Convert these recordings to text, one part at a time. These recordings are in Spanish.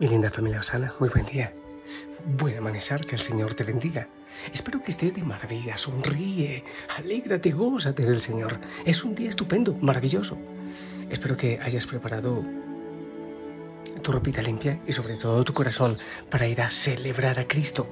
Mi linda familia Osana, muy buen día. Buen amanecer, que el Señor te bendiga. Espero que estés de maravilla, sonríe, alégrate, gózate del Señor. Es un día estupendo, maravilloso. Espero que hayas preparado tu ropita limpia y sobre todo tu corazón para ir a celebrar a Cristo.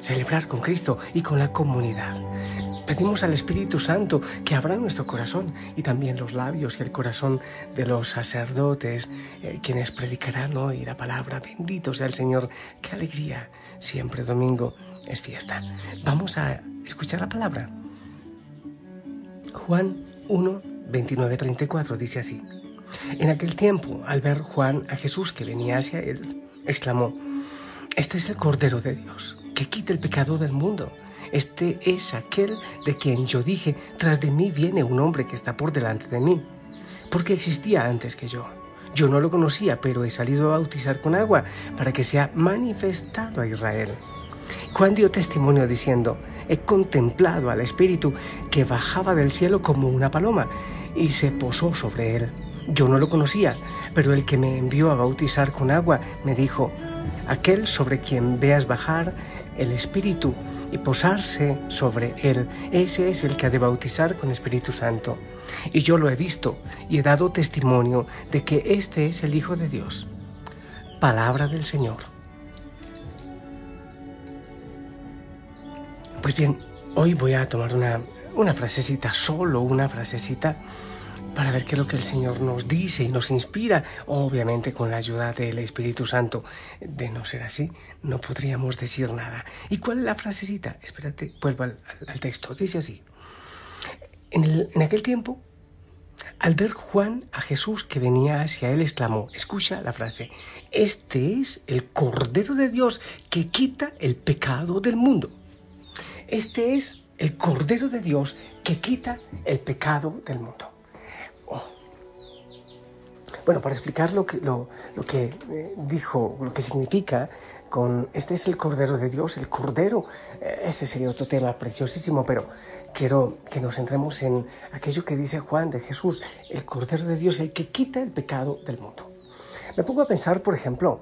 Celebrar con Cristo y con la comunidad. Pedimos al Espíritu Santo que abra nuestro corazón y también los labios y el corazón de los sacerdotes, eh, quienes predicarán hoy la palabra. Bendito sea el Señor. Qué alegría. Siempre domingo es fiesta. Vamos a escuchar la palabra. Juan 1, 29, 34 dice así. En aquel tiempo, al ver Juan a Jesús que venía hacia él, exclamó, Este es el Cordero de Dios, que quita el pecado del mundo. Este es aquel de quien yo dije, tras de mí viene un hombre que está por delante de mí, porque existía antes que yo. Yo no lo conocía, pero he salido a bautizar con agua para que sea manifestado a Israel. Juan dio testimonio diciendo, he contemplado al Espíritu que bajaba del cielo como una paloma y se posó sobre él. Yo no lo conocía, pero el que me envió a bautizar con agua me dijo, aquel sobre quien veas bajar el Espíritu y posarse sobre él. Ese es el que ha de bautizar con Espíritu Santo. Y yo lo he visto y he dado testimonio de que este es el Hijo de Dios. Palabra del Señor. Pues bien, hoy voy a tomar una, una frasecita, solo una frasecita para ver qué es lo que el Señor nos dice y nos inspira, obviamente con la ayuda del Espíritu Santo. De no ser así, no podríamos decir nada. ¿Y cuál es la frasecita? Espérate, vuelvo al, texto. Dice así. En, en aquel tiempo, al ver Juan a Jesús que venía hacia él, exclamó, escucha la frase, este es el Cordero de Dios que quita el pecado del mundo. Este es el Cordero de Dios que quita el pecado del mundo. Bueno, para explicar lo que, lo, que eh, dijo, lo que significa con este es el Cordero de Dios, el Cordero, eh, ese sería otro tema preciosísimo, pero quiero que nos centremos en aquello que dice Juan de Jesús, el Cordero de Dios, el que quita el pecado del mundo. Me pongo a pensar, por ejemplo,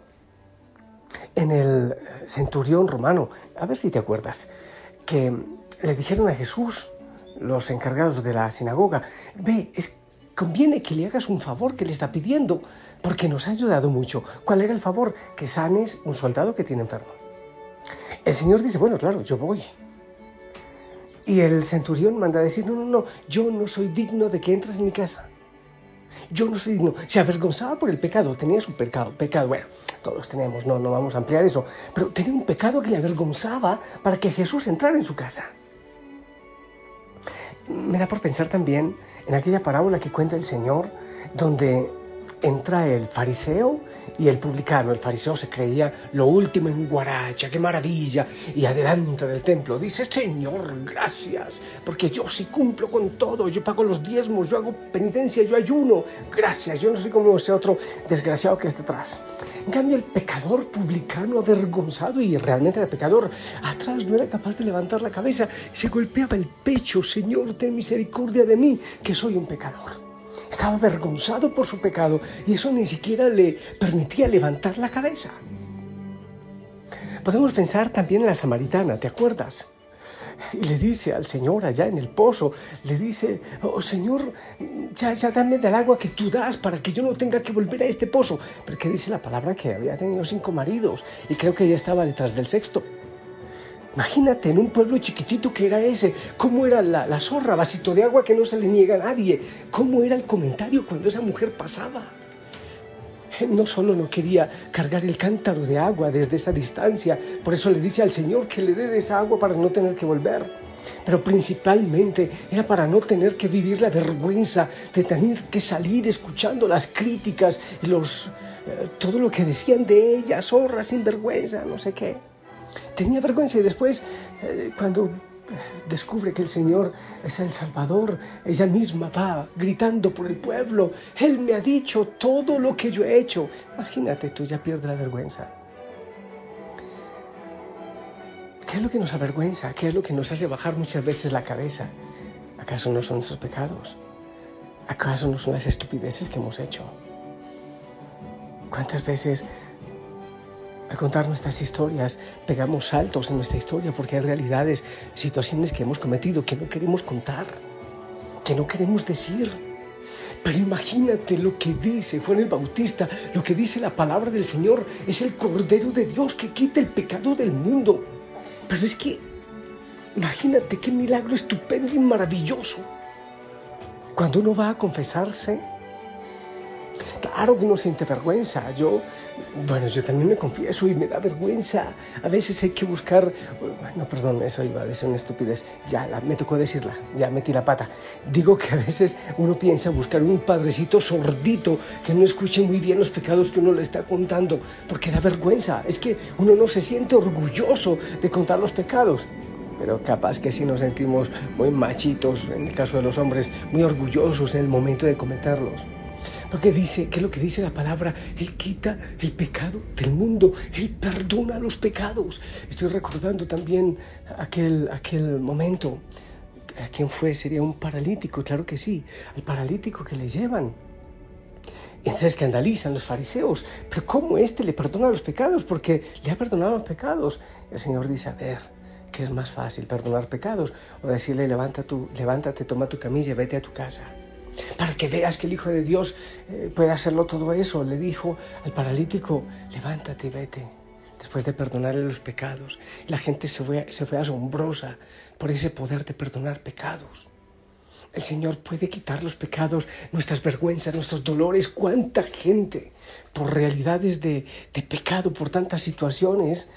en el eh, centurión romano, a ver si te acuerdas, que le dijeron a Jesús, los encargados de la sinagoga, ve, es conviene que le hagas un favor que le está pidiendo, porque nos ha ayudado mucho. ¿Cuál era el favor? Que sanes un soldado que tiene enfermo. El Señor dice, bueno, claro, yo voy. Y el centurión manda a decir, no, no, no, yo no soy digno de que entres en mi casa. Yo no soy digno. Se avergonzaba por el pecado, tenía su pecado, pecado, bueno, todos tenemos, no, no vamos a ampliar eso, pero tenía un pecado que le avergonzaba para que Jesús entrara en su casa me da por pensar también en aquella parábola que cuenta el Señor, donde entra el fariseo y el publicano. El fariseo se creía lo último en Guaracha, qué maravilla. Y adelante del templo dice, Señor, gracias, porque yo sí cumplo con todo, yo pago los diezmos, yo hago penitencia, yo ayuno. Gracias, yo no soy como ese otro desgraciado que está atrás. En cambio, el pecador publicano avergonzado y realmente era pecador, atrás no era capaz de levantar la cabeza, se golpeaba el pecho, Señor, ten misericordia de mí, que soy un pecador. Estaba avergonzado por su pecado y eso ni siquiera le permitía levantar la cabeza. Podemos pensar también en la samaritana, ¿te acuerdas? Y le dice al Señor allá en el pozo, le dice, oh Señor, ya, ya dame del agua que tú das para que yo no tenga que volver a este pozo. Porque dice la palabra que había tenido cinco maridos y creo que ella estaba detrás del sexto. Imagínate en un pueblo chiquitito que era ese, cómo era la, zorra, vasito de agua que no se le niega a nadie, cómo era el comentario cuando esa mujer pasaba. No solo no quería cargar el cántaro de agua desde esa distancia, por eso le dice al Señor que le dé esa agua para no tener que volver. pero principalmente era para no tener que vivir la vergüenza de tener que salir escuchando las críticas y los, eh, todo lo que decían de ella, zorra, sin vergüenza, no sé qué. Tenía vergüenza y después, eh, cuando descubre que el Señor es el Salvador, ella misma va gritando por el pueblo, Él me ha dicho todo lo que yo he hecho. Imagínate, tú ya pierdes la vergüenza. ¿Qué es lo que nos avergüenza? ¿Qué es lo que nos hace bajar muchas veces la cabeza? ¿Acaso no son nuestros pecados? ¿Acaso no son las estupideces que hemos hecho? ¿Cuántas veces al contar nuestras historias pegamos saltos en nuestra historia porque hay realidades, situaciones que hemos cometido que no queremos contar, que no queremos decir? Pero imagínate lo que dice Juan el Bautista, lo que dice la palabra del Señor, es el Cordero de Dios que quita el pecado del mundo. Pero es que, imagínate qué milagro estupendo y maravilloso. Cuando uno va a confesarse, claro que uno siente vergüenza. Yo, bueno, yo también me confieso y me da vergüenza. A veces hay que buscar, no, perdón, eso iba a decir una estupidez. Ya, me tocó decirla, ya metí la pata. Digo que a veces uno piensa buscar un padrecito sordito que no escuche muy bien los pecados que uno le está contando, porque da vergüenza. Es que uno no se siente orgulloso de contar los pecados pero capaz que sí nos sentimos muy machitos, en el caso de los hombres, muy orgullosos en el momento de cometerlos. Porque dice, ¿qué es lo que dice la palabra? Él quita el pecado del mundo, Él perdona los pecados. Estoy recordando también aquel, aquel momento. ¿A quién fue? Sería un paralítico, claro que sí, al paralítico que le llevan. Y entonces escandalizan los fariseos, pero ¿cómo este le perdona los pecados? Porque le ha perdonado los pecados. El Señor dice, a ver, ¿qué es más fácil, perdonar pecados o decirle, Levanta tu, levántate, toma tu camilla vete a tu casa? Para que veas que el Hijo de Dios eh, puede hacerlo todo eso. Le dijo al paralítico, levántate y vete, después de perdonarle los pecados. La gente se fue, se fue asombrosa por ese poder de perdonar pecados. El Señor puede quitar los pecados, nuestras vergüenzas, nuestros dolores. ¿Cuánta gente por realidades de, de pecado, por tantas situaciones,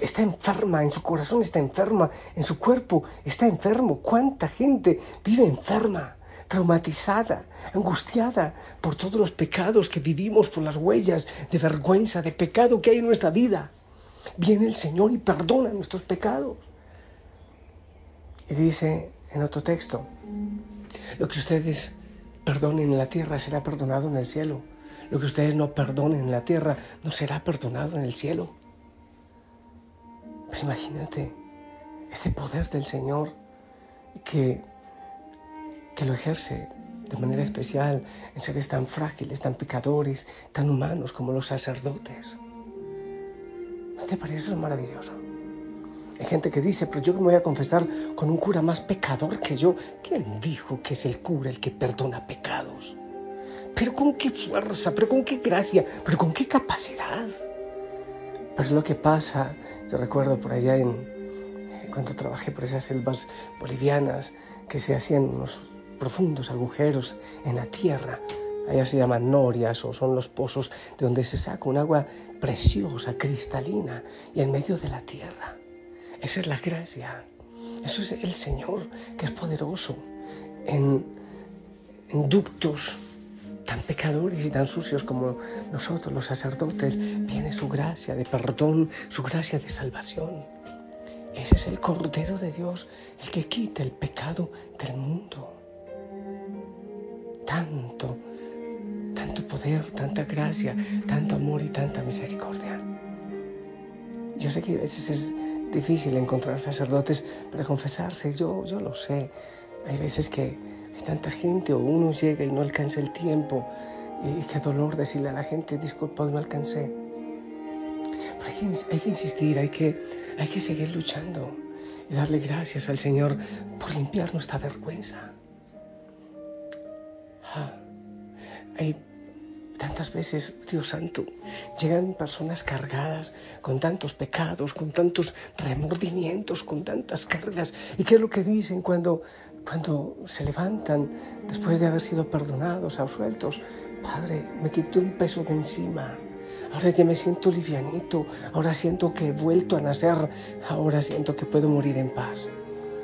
está enferma, en su corazón está enferma, en su cuerpo está enfermo? ¿Cuánta gente vive enferma? Traumatizada, angustiada por todos los pecados que vivimos, por las huellas de vergüenza, de pecado que hay en nuestra vida. Viene el Señor y perdona nuestros pecados. Y dice en otro texto, lo que ustedes perdonen en la tierra será perdonado en el cielo. Lo que ustedes no perdonen en la tierra no será perdonado en el cielo. Pues imagínate ese poder del Señor que que lo ejerce de manera especial en seres tan frágiles, tan pecadores, tan humanos como los sacerdotes. ¿No te parece eso maravilloso? Hay gente que dice, pero yo me voy a confesar con un cura más pecador que yo. ¿Quién dijo que es el cura el que perdona pecados? Pero con qué fuerza, pero con qué gracia, pero con qué capacidad. Pero es lo que pasa, yo recuerdo por allá en, cuando trabajé por esas selvas bolivianas, que se hacían unos profundos agujeros en la tierra. Allá se llaman norias o son los pozos de donde se saca un agua preciosa, cristalina y en medio de la tierra. Esa es la gracia. Eso es el Señor que es poderoso en, en ductos tan pecadores y tan sucios como nosotros los sacerdotes. Viene su gracia de perdón, su gracia de salvación. Ese es el Cordero de Dios, el que quita el pecado del mundo tanto, tanto poder, tanta gracia, tanto amor y tanta misericordia. Yo sé que a veces es difícil encontrar sacerdotes para confesarse, yo, yo lo sé. Hay veces que hay tanta gente o uno llega y no alcanza el tiempo y qué dolor decirle a la gente, disculpa, hoy no alcancé. Pero hay que, hay que insistir, hay que, hay que seguir luchando y darle gracias al Señor por limpiar nuestra vergüenza. Hay tantas veces, Dios Santo, llegan personas cargadas con tantos pecados, con tantos remordimientos, con tantas cargas. ¿Y qué es lo que dicen cuando, cuando se levantan después de haber sido perdonados, absueltos? Padre, me quité un peso de encima. Ahora ya me siento livianito. Ahora siento que he vuelto a nacer. Ahora siento que puedo morir en paz.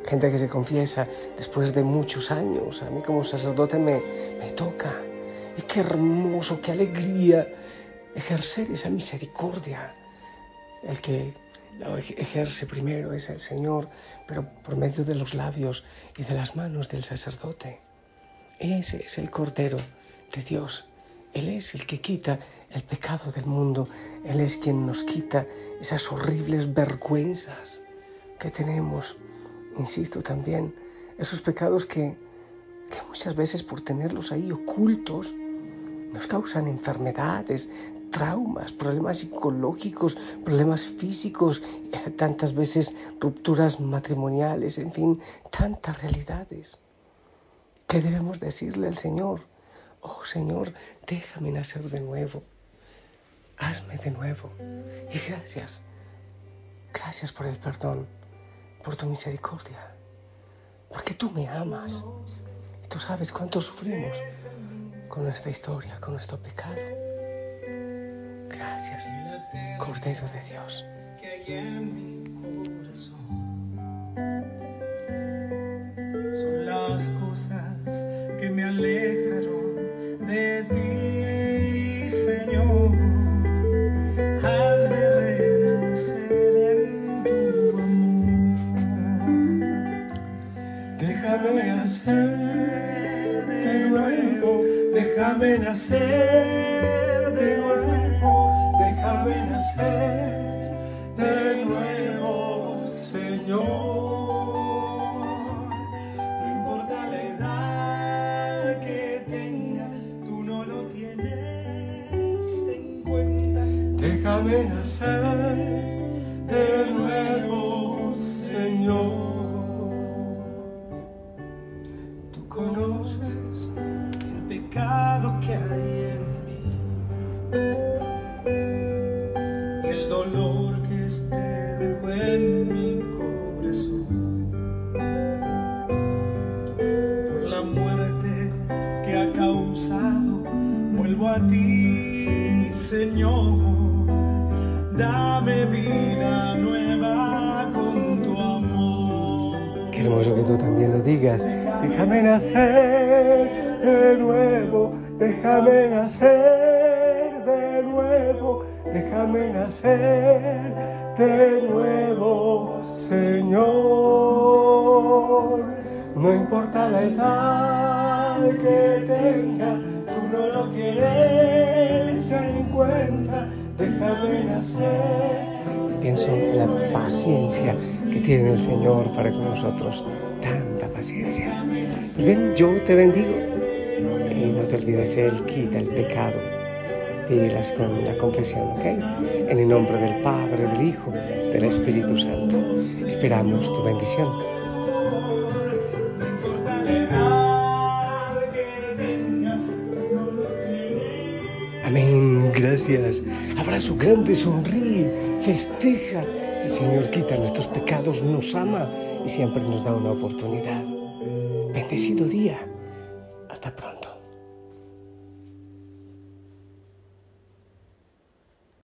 Gente que se confiesa después de muchos años. A mí como sacerdote me, me toca. Y qué hermoso, qué alegría ejercer esa misericordia. El que lo ejerce primero es el Señor, pero por medio de los labios y de las manos del sacerdote. Ese es el Cordero de Dios. Él es el que quita el pecado del mundo. Él es quien nos quita esas horribles vergüenzas que tenemos. Insisto también, esos pecados que, que muchas veces por tenerlos ahí ocultos nos causan enfermedades, traumas, problemas psicológicos, problemas físicos, tantas veces rupturas matrimoniales, en fin, tantas realidades. ¿Qué debemos decirle al Señor? Oh Señor, déjame nacer de nuevo. Hazme de nuevo. Y gracias. Gracias por el perdón, por tu misericordia. Porque tú me amas. Y tú sabes cuánto sufrimos con nuestra historia, con nuestro pecado. Gracias, Cordero de Dios. Déjame de nuevo, déjame nacer de nuevo, déjame nacer de nuevo, Señor. No importa la edad que tenga, tú no lo tienes en cuenta. Déjame nacer de nuevo, Señor. Dame vida nueva con tu amor. Qué hermoso que tú también lo digas. Déjame nacer de nuevo, déjame nacer de nuevo, déjame nacer de nuevo, Señor. No importa la edad que tenga, tú no lo tienes déjame nacer. Pienso en la paciencia que tiene el Señor para con nosotros, tanta paciencia. Pues bien, yo te bendigo y no te olvides, Él quita el pecado. Pídelas con la confesión, ¿ok? En el nombre del Padre, del Hijo, del Espíritu Santo. Esperamos tu bendición. Gracias. Abrazo grande, sonríe, festeja. El Señor quita nuestros pecados, nos ama y siempre nos da una oportunidad. Bendecido día.